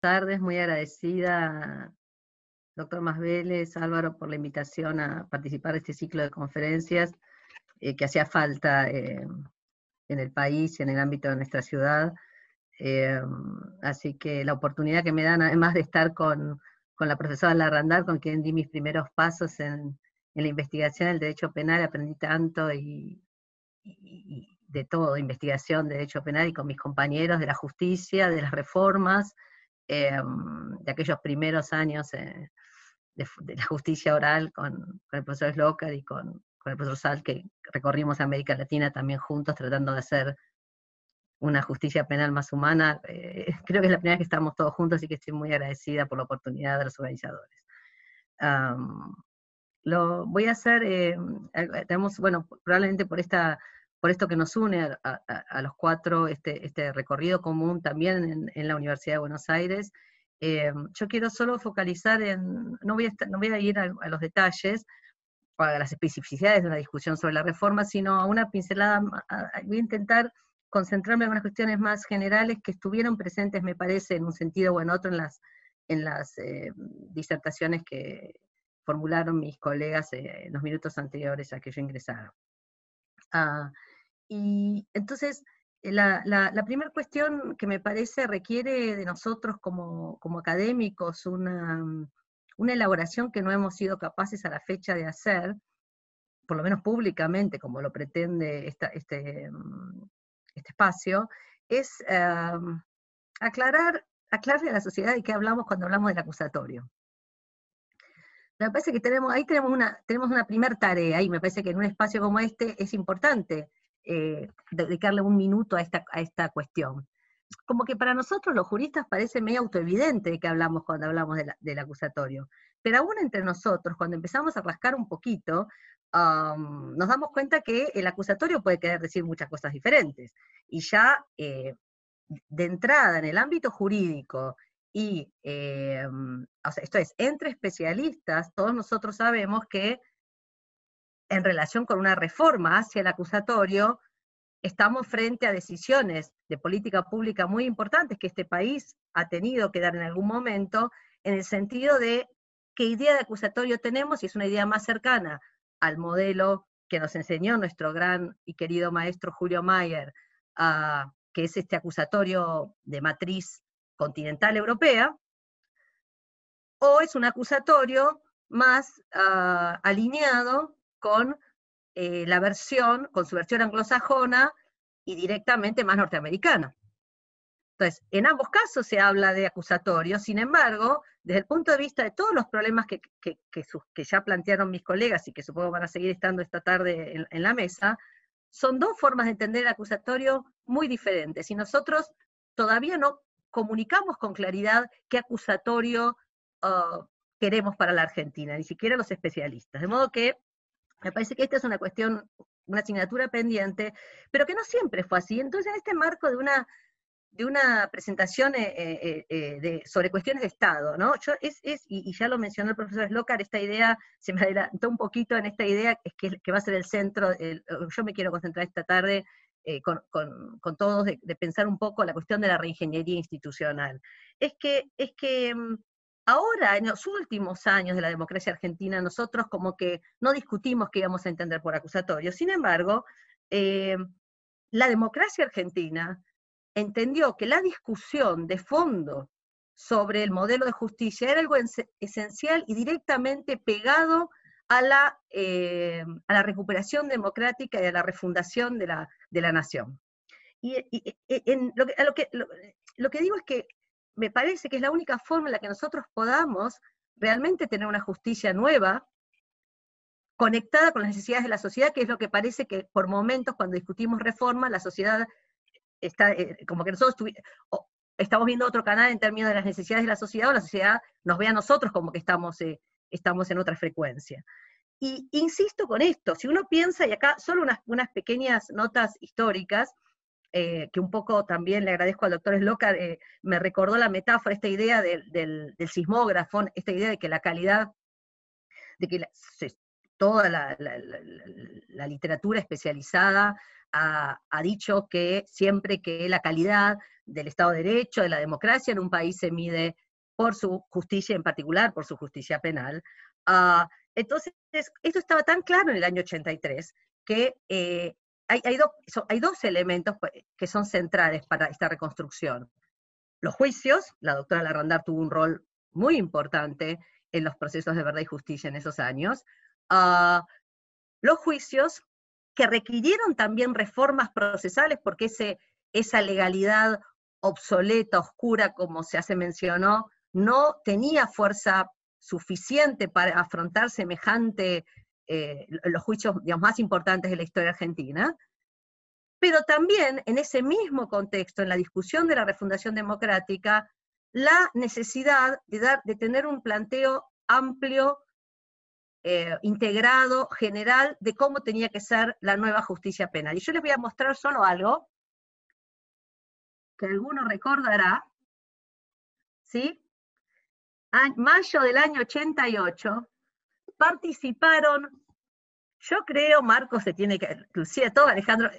tardes, muy agradecida, doctor Masveles, Álvaro, por la invitación a participar de este ciclo de conferencias eh, que hacía falta eh, en el país y en el ámbito de nuestra ciudad. Eh, así que la oportunidad que me dan, además de estar con, la profesora Larrandar, con quien di mis primeros pasos en, la investigación del derecho penal, aprendí tanto y, de todo, investigación de derecho penal y con mis compañeros de la justicia, de las reformas, em, de aquellos primeros años eh, de, la justicia oral con, el profesor Slocar y con, el profesor Sal, que recorrimos América Latina también juntos tratando de hacer una justicia penal más humana. Eh, creo que es la primera vez que estamos todos juntos, así que estoy muy agradecida por la oportunidad de los organizadores. lo voy a hacer, eh, tenemos, bueno, probablemente por esta por esto que nos une a, los cuatro, este, este, recorrido común también en, la Universidad de Buenos Aires. Eh, yo quiero solo focalizar en, no voy a, no voy a ir a, los detalles, para las especificidades de una discusión sobre la reforma, sino a una pincelada, voy a intentar concentrarme en unas cuestiones más generales que estuvieron presentes, me parece, en un sentido o en otro, en las, en las eh, disertaciones que formularon mis colegas eh, en los minutos anteriores a que yo ingresara. Ah, y entonces, eh, la, la, primera cuestión que me parece requiere de nosotros como, académicos una, una, elaboración que no hemos sido capaces a la fecha de hacer, por lo menos públicamente, como lo pretende este, mm, este espacio, es aclarar, aclararle a la sociedad de qué hablamos cuando hablamos del acusatorio. Me parece que tenemos, ahí tenemos una, tenemos una primera tarea, y me parece que en un espacio como este es importante eh, dedicarle un minuto a esta, a esta cuestión. Como que para nosotros los juristas parece medio autoevidente que hablamos cuando hablamos del acusatorio, pero aún entre nosotros, cuando empezamos a rascar un poquito, nos damos cuenta que el acusatorio puede querer decir muchas cosas diferentes. Y ya eh, de entrada en el ámbito jurídico y, eh, o sea, esto es, entre especialistas, todos nosotros sabemos que en relación con una reforma hacia el acusatorio, estamos frente a decisiones de política pública muy importantes que este país ha tenido que dar en algún momento, en el sentido de qué idea de acusatorio tenemos, y es una idea más cercana al modelo que nos enseñó nuestro gran y querido maestro Julio Mayer, que es este acusatorio de matriz continental europea, o es un acusatorio más ah, alineado con eh, la versión, con su versión anglosajona y directamente más norteamericana. Entonces, en ambos casos se habla de acusatorio, sin embargo, desde el punto de vista de todos los problemas que, que, ya plantearon mis colegas y que supongo van a seguir estando esta tarde en, la mesa, son dos formas de entender el acusatorio muy diferentes. Y nosotros todavía no comunicamos con claridad qué acusatorio uh, queremos para la Argentina, ni siquiera los especialistas. De modo que me parece que esta es una cuestión, una asignatura pendiente, pero que no siempre fue así. Entonces, en este marco de una, de una presentación eh, eh, eh, de, sobre cuestiones de Estado, ¿no? Yo es, es y, ya lo mencionó el profesor Slocar, esta idea, se me adelantó un poquito en esta idea, que, que va a ser el centro, yo me quiero concentrar esta tarde con, con, con, todos de, de, pensar un poco la cuestión de la reingeniería institucional. Es que, es que mm, Ahora, en los últimos años de la democracia argentina, nosotros como que no discutimos qué íbamos a entender por acusatorio. Sin embargo, eh, la democracia argentina entendió que la discusión de fondo sobre el modelo de justicia era algo esencial y directamente pegado a la, eh, a la recuperación democrática y a la refundación de la, nación. Y, lo que digo es que me parece que es la única forma en la que nosotros podamos realmente tener una justicia nueva, conectada con las necesidades de la sociedad, que es lo que parece que por momentos cuando discutimos reforma, la sociedad está, eh, como que nosotros estamos viendo otro canal en términos de las necesidades de la sociedad, o la sociedad nos ve a nosotros como que estamos, eh, estamos en otra frecuencia. Y insisto con esto, si uno piensa, y acá solo unas, unas pequeñas notas históricas, eh, que un poco también le agradezco al doctor Slocar, eh, me recordó la metáfora, esta idea del, sismógrafo, esta idea de que la calidad, de que toda la, literatura especializada ha, dicho que siempre que la calidad del Estado de Derecho, de la democracia en un país se mide por su justicia en particular, por su justicia penal. Ah, entonces, esto estaba tan claro en el año 83 que eh, hay, dos elementos pues, que son centrales para esta reconstrucción. Los juicios, la doctora Larrandar tuvo un rol muy importante en los procesos de verdad y justicia en esos años. Ah, los juicios que requirieron también reformas procesales porque ese, esa legalidad obsoleta, oscura, como se hace mencionó, no tenía fuerza suficiente para afrontar semejante, eh, los juicios más importantes de la historia argentina, pero también en ese mismo contexto, en la discusión de la refundación democrática, la necesidad de tener un planteo amplio, eh, integrado, general, de cómo tenía que ser la nueva justicia penal. Y yo les voy a mostrar solo algo que alguno recordará, ¿sí? mayo del año 88, participaron, yo creo, Marcos se tiene que, inclusive todo, Alejandro,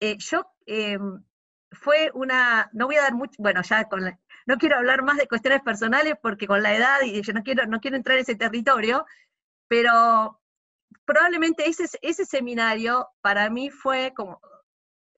eh, yo, em, fue una, no voy a dar mucho, bueno, ya con no quiero hablar más de cuestiones personales porque con la edad, y yo no quiero, no quiero entrar en ese territorio, pero probablemente ese, ese seminario para mí fue como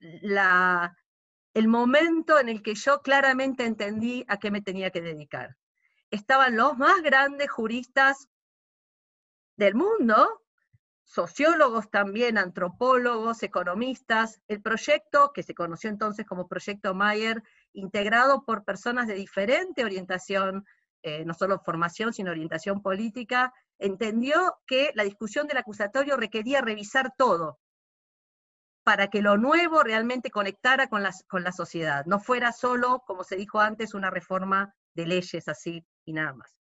la, el momento en el que yo claramente entendí a qué me tenía que dedicar. Estaban los más grandes juristas del mundo, sociólogos también, antropólogos, economistas. El proyecto, que se conoció entonces como Proyecto Mayer, integrado por personas de diferente orientación, eh, no solo formación, sino orientación política, entendió que la discusión del acusatorio requería revisar todo para que lo nuevo realmente conectara con con la sociedad, no fuera solo, como se dijo antes, una reforma de leyes así y nada más.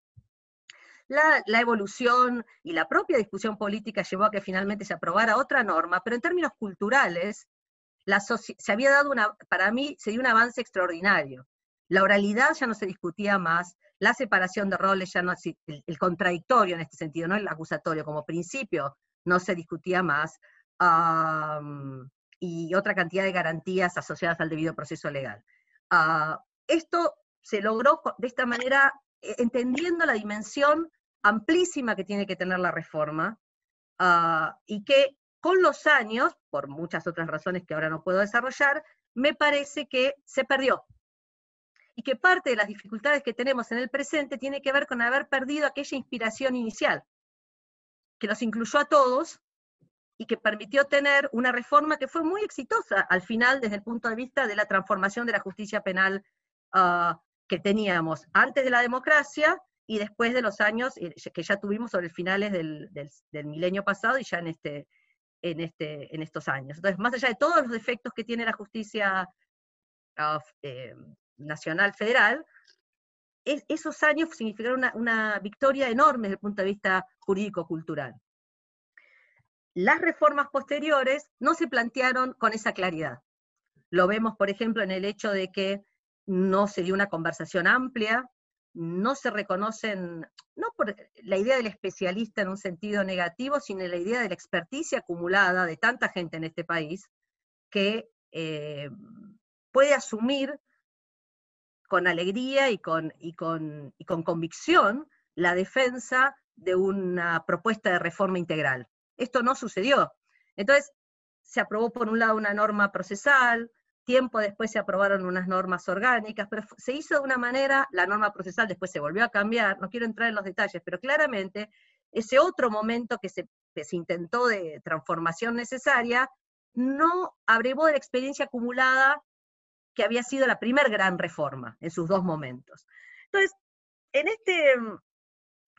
La, evolución y la propia discusión política llevó a que finalmente se aprobara otra norma, pero en términos culturales, se había dado una, para mí, se dio un avance extraordinario. La oralidad ya no se discutía más, la separación de roles ya no, el, el contradictorio en este sentido, no el acusatorio como principio, no se discutía más, y otra cantidad de garantías asociadas al debido proceso legal. Ah, esto se logró de esta manera eh, entendiendo la dimensión amplísima que tiene que tener la reforma, ah, y que con los años, por muchas otras razones que ahora no puedo desarrollar, me parece que se perdió. Y que parte de las dificultades que tenemos en el presente tiene que ver con haber perdido aquella inspiración inicial, que los incluyó a todos y que permitió tener una reforma que fue muy exitosa al final desde el punto de vista de la transformación de la justicia penal uh, que teníamos antes de la democracia y después de los años eh, que ya tuvimos sobre finales del, milenio pasado y ya en, este, en, este, en estos años. Entonces, más allá de todos los defectos que tiene la justicia eh, nacional federal, esos años significaron una, una, victoria enorme desde el punto de vista jurídico-cultural. Las reformas posteriores no se plantearon con esa claridad. Lo vemos, por ejemplo, en el hecho de que no se dio una conversación amplia, no se reconocen, no por la idea del especialista en un sentido negativo, sino la idea de la experticia acumulada de tanta gente en este país que eh, puede asumir con alegría y con, y, con, y con convicción la defensa de una propuesta de reforma integral. Esto no sucedió. Entonces, se aprobó por un lado una norma procesal, Tiempo después se aprobaron unas normas orgánicas, pero se hizo de una manera, la norma procesal después se volvió a cambiar, no quiero entrar en los detalles, pero claramente ese otro momento que se, intentó de transformación necesaria no abrevó de la experiencia acumulada que había sido la primer gran reforma en sus dos momentos. Entonces, en este,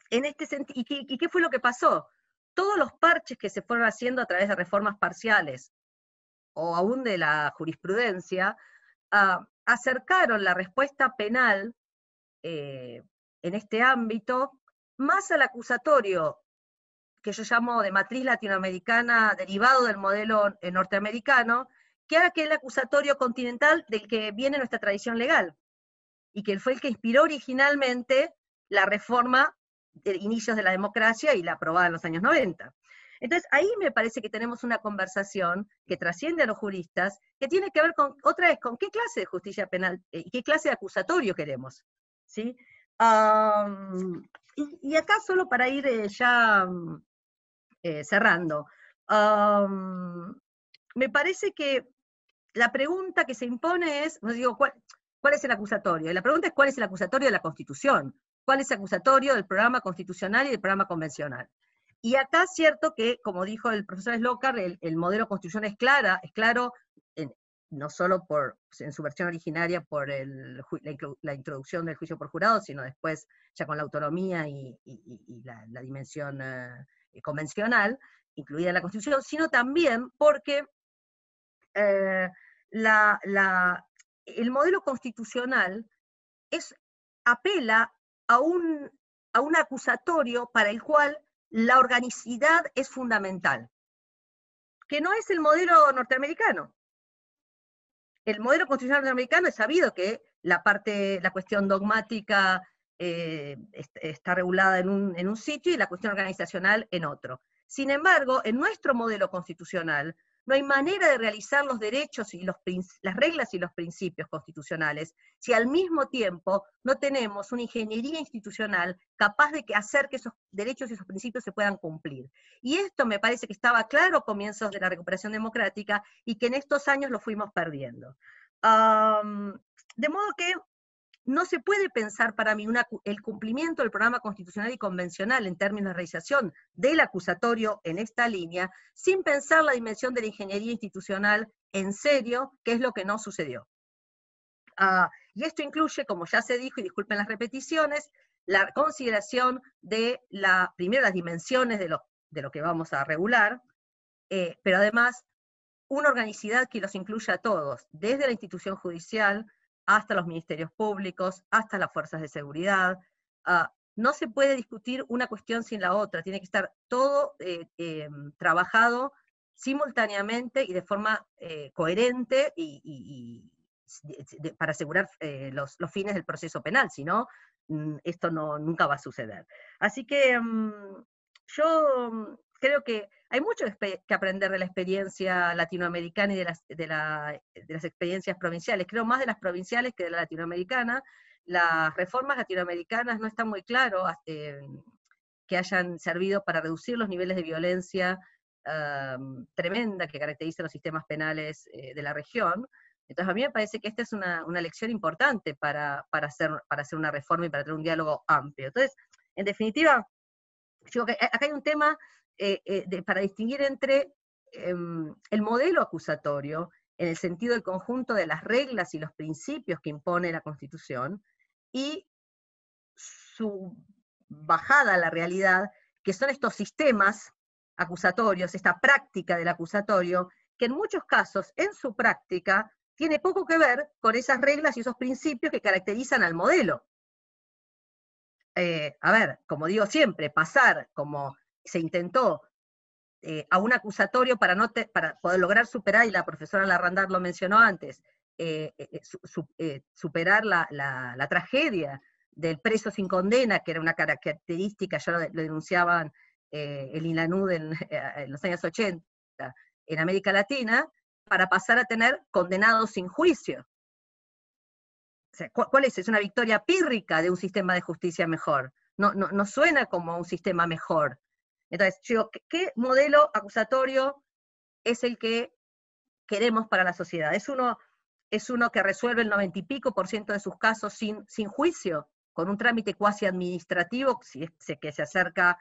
en este sentido, ¿y qué fue lo que pasó? Todos los parches que se fueron haciendo a través de reformas parciales o aún de la jurisprudencia, ah, acercaron la respuesta penal eh, en este ámbito más al acusatorio que yo llamo de matriz latinoamericana derivado del modelo norteamericano, que aquel acusatorio continental del que viene nuestra tradición legal, y que fue el que inspiró originalmente la reforma de inicios de la democracia y la aprobada en los años 90. Entonces, ahí me parece que tenemos una conversación que trasciende a los juristas, que tiene que ver con, otra vez, con qué clase de justicia penal eh, y qué clase de acusatorio queremos. ¿sí? y, acá solo para ir eh, ya eh, cerrando, me parece que la pregunta que se impone es, digo, ¿cuál, ¿cuál es el acusatorio? Y la pregunta es cuál es el acusatorio de la Constitución, cuál es el acusatorio del programa constitucional y del programa convencional. Y acá es cierto que, como dijo el profesor Slocar, el, modelo constitución es clara, es claro, no solo por, en su versión originaria por la, introducción del juicio por jurado, sino después ya con la autonomía y, la, dimensión eh, convencional, incluida en la Constitución, sino también porque eh, el modelo constitucional es, apela a un, a un acusatorio para el cual la organicidad es fundamental, que no es el modelo norteamericano. El modelo constitucional norteamericano es sabido que la parte, la cuestión dogmática eh, está regulada en un, en un sitio y la cuestión organizacional en otro. Sin embargo, en nuestro modelo constitucional, no hay manera de realizar los derechos y las reglas y los principios constitucionales si al mismo tiempo no tenemos una ingeniería institucional capaz de hacer que esos derechos y esos principios se puedan cumplir. Y esto me parece que estaba claro a comienzos de la recuperación democrática y que en estos años lo fuimos perdiendo. de modo que no se puede pensar para mí el cumplimiento del programa constitucional y convencional en términos de realización del acusatorio en esta línea sin pensar la dimensión de la ingeniería institucional en serio, que es lo que no sucedió. Ah, y esto incluye, como ya se dijo, y disculpen las repeticiones, la consideración de la, primero las dimensiones de lo, de lo que vamos a regular, eh, pero además una organicidad que los incluya a todos, desde la institución judicial, hasta los ministerios públicos, hasta las fuerzas de seguridad. Ah, no se puede discutir una cuestión sin la otra, tiene que estar todo eh, em, trabajado simultáneamente y de forma eh, coherente para asegurar eh, los, fines del proceso penal, si no, mm, esto nunca va a suceder. Así que mm, yo mm, creo que hay mucho que aprender de la experiencia latinoamericana y de las, de, las experiencias provinciales. Creo más de las provinciales que de la latinoamericana. Las reformas latinoamericanas no están muy claro eh, que hayan servido para reducir los niveles de violencia tremenda que caracterizan los sistemas penales eh, de la región. Entonces, a mí me parece que esta es una, lección importante para, hacer, para hacer una reforma y para tener un diálogo amplio. Entonces, en definitiva, yo, acá hay un tema eh, eh, para distinguir entre em, el modelo acusatorio, en el sentido del conjunto de las reglas y los principios que impone la Constitución, y su bajada a la realidad, que son estos sistemas acusatorios, esta práctica del acusatorio, que en muchos casos, en su práctica, tiene poco que ver con esas reglas y esos principios que caracterizan al modelo. Eh, a ver, como digo siempre, pasar como se intentó eh, a un acusatorio para, no para poder lograr superar, y la profesora Larrandar lo mencionó antes, eh, eh, superar la, tragedia del preso sin condena, que era una característica, ya lo, denunciaban el INANUD en, en, los años 80 en América Latina, para pasar a tener condenados sin juicio. ¿Cuál es? Es una victoria pírrica de un sistema de justicia mejor. No, no, no suena como un sistema mejor. Entonces, ¿qué modelo acusatorio es el que queremos para la sociedad? ¿Es uno, que resuelve el noventa y pico por ciento de sus casos sin, juicio, con un trámite cuasi administrativo, si se acerca,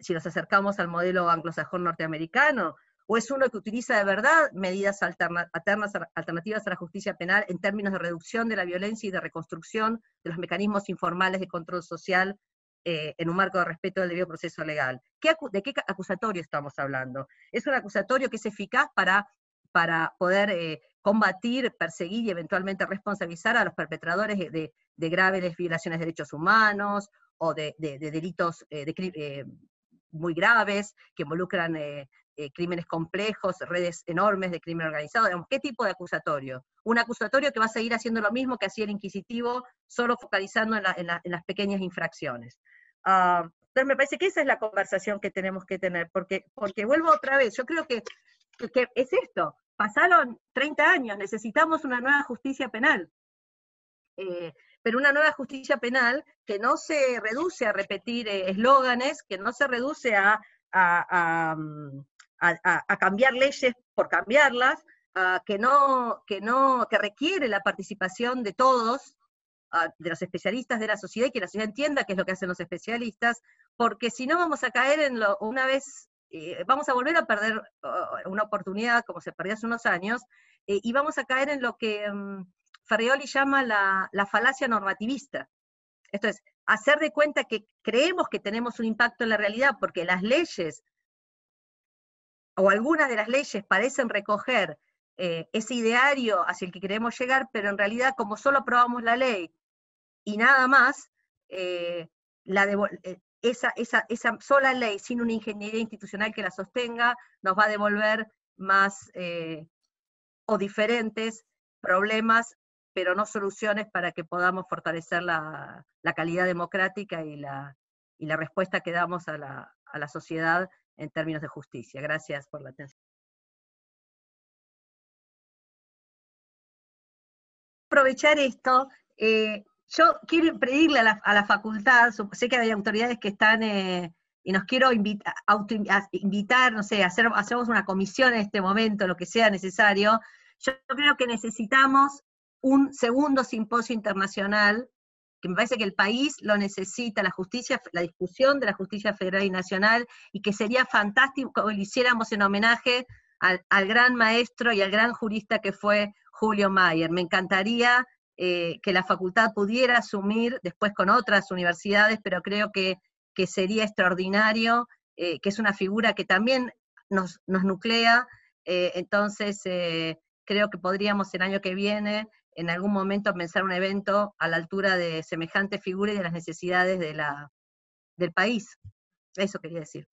si nos acercamos al modelo anglosajón norteamericano, o es uno que utiliza de verdad medidas alternativas a la justicia penal en términos de reducción de la violencia y de reconstrucción de los mecanismos informales de control social eh, en un marco de respeto del debido proceso legal. ¿De qué acusatorio estamos hablando? Es un acusatorio que es eficaz para, para poder eh, combatir, perseguir y eventualmente responsabilizar a los perpetradores de, graves violaciones de derechos humanos o de, delitos eh, muy graves que involucran crímenes complejos, redes enormes de crimen organizado. ¿Qué tipo de acusatorio? Un acusatorio que va a seguir haciendo lo mismo que hacía el inquisitivo, solo focalizando en las pequeñas infracciones. Ah, Entonces me parece que esa es la conversación que tenemos que tener, porque, porque vuelvo otra vez, yo creo que, que es esto, pasaron 30 años, necesitamos una nueva justicia penal. Eh, pero una nueva justicia penal que no se reduce a repetir eh, eslóganes, que no se reduce a, mm, a, cambiar leyes por cambiarlas, que, no, que, no, que requiere la participación de todos, de los especialistas de la sociedad, y que la sociedad entienda qué es lo que hacen los especialistas, porque si no vamos a caer en lo, una vez, eh, vamos a volver a perder una oportunidad como se perdió hace unos años, y vamos a caer en lo que... Mm, Ferrioli llama la, falacia normativista. Esto es, hacer de cuenta que creemos que tenemos un impacto en la realidad porque las leyes o algunas de las leyes parecen recoger eh, ese ideario hacia el que queremos llegar, pero en realidad como solo aprobamos la ley y nada más, eh, eh, esa, esa, sola ley sin una ingeniería institucional que la sostenga nos va a devolver más o diferentes problemas pero no soluciones para que podamos fortalecer la, calidad democrática y la, la, respuesta que damos a la, sociedad en términos de justicia. Gracias por la atención. Aprovechar esto, eh, yo quiero pedirle a la, facultad, sé que hay autoridades que están, eh, y nos quiero invitar, invitar, no sé, hacer, hacemos una comisión en este momento, lo que sea necesario. Yo creo que necesitamos un segundo simposio internacional, que me parece que el país lo necesita, la justicia, la discusión de la justicia federal y nacional, y que sería fantástico que lo hiciéramos en homenaje al, gran maestro y al gran jurista que fue Julio Mayer. Me encantaría eh, que la facultad pudiera asumir después con otras universidades, pero creo que, sería extraordinario, eh, que es una figura que también nos, nuclea, eh, entonces creo que podríamos el año que viene en algún momento pensar un evento a la altura de semejante figura y de las necesidades del país. Eso quería decir.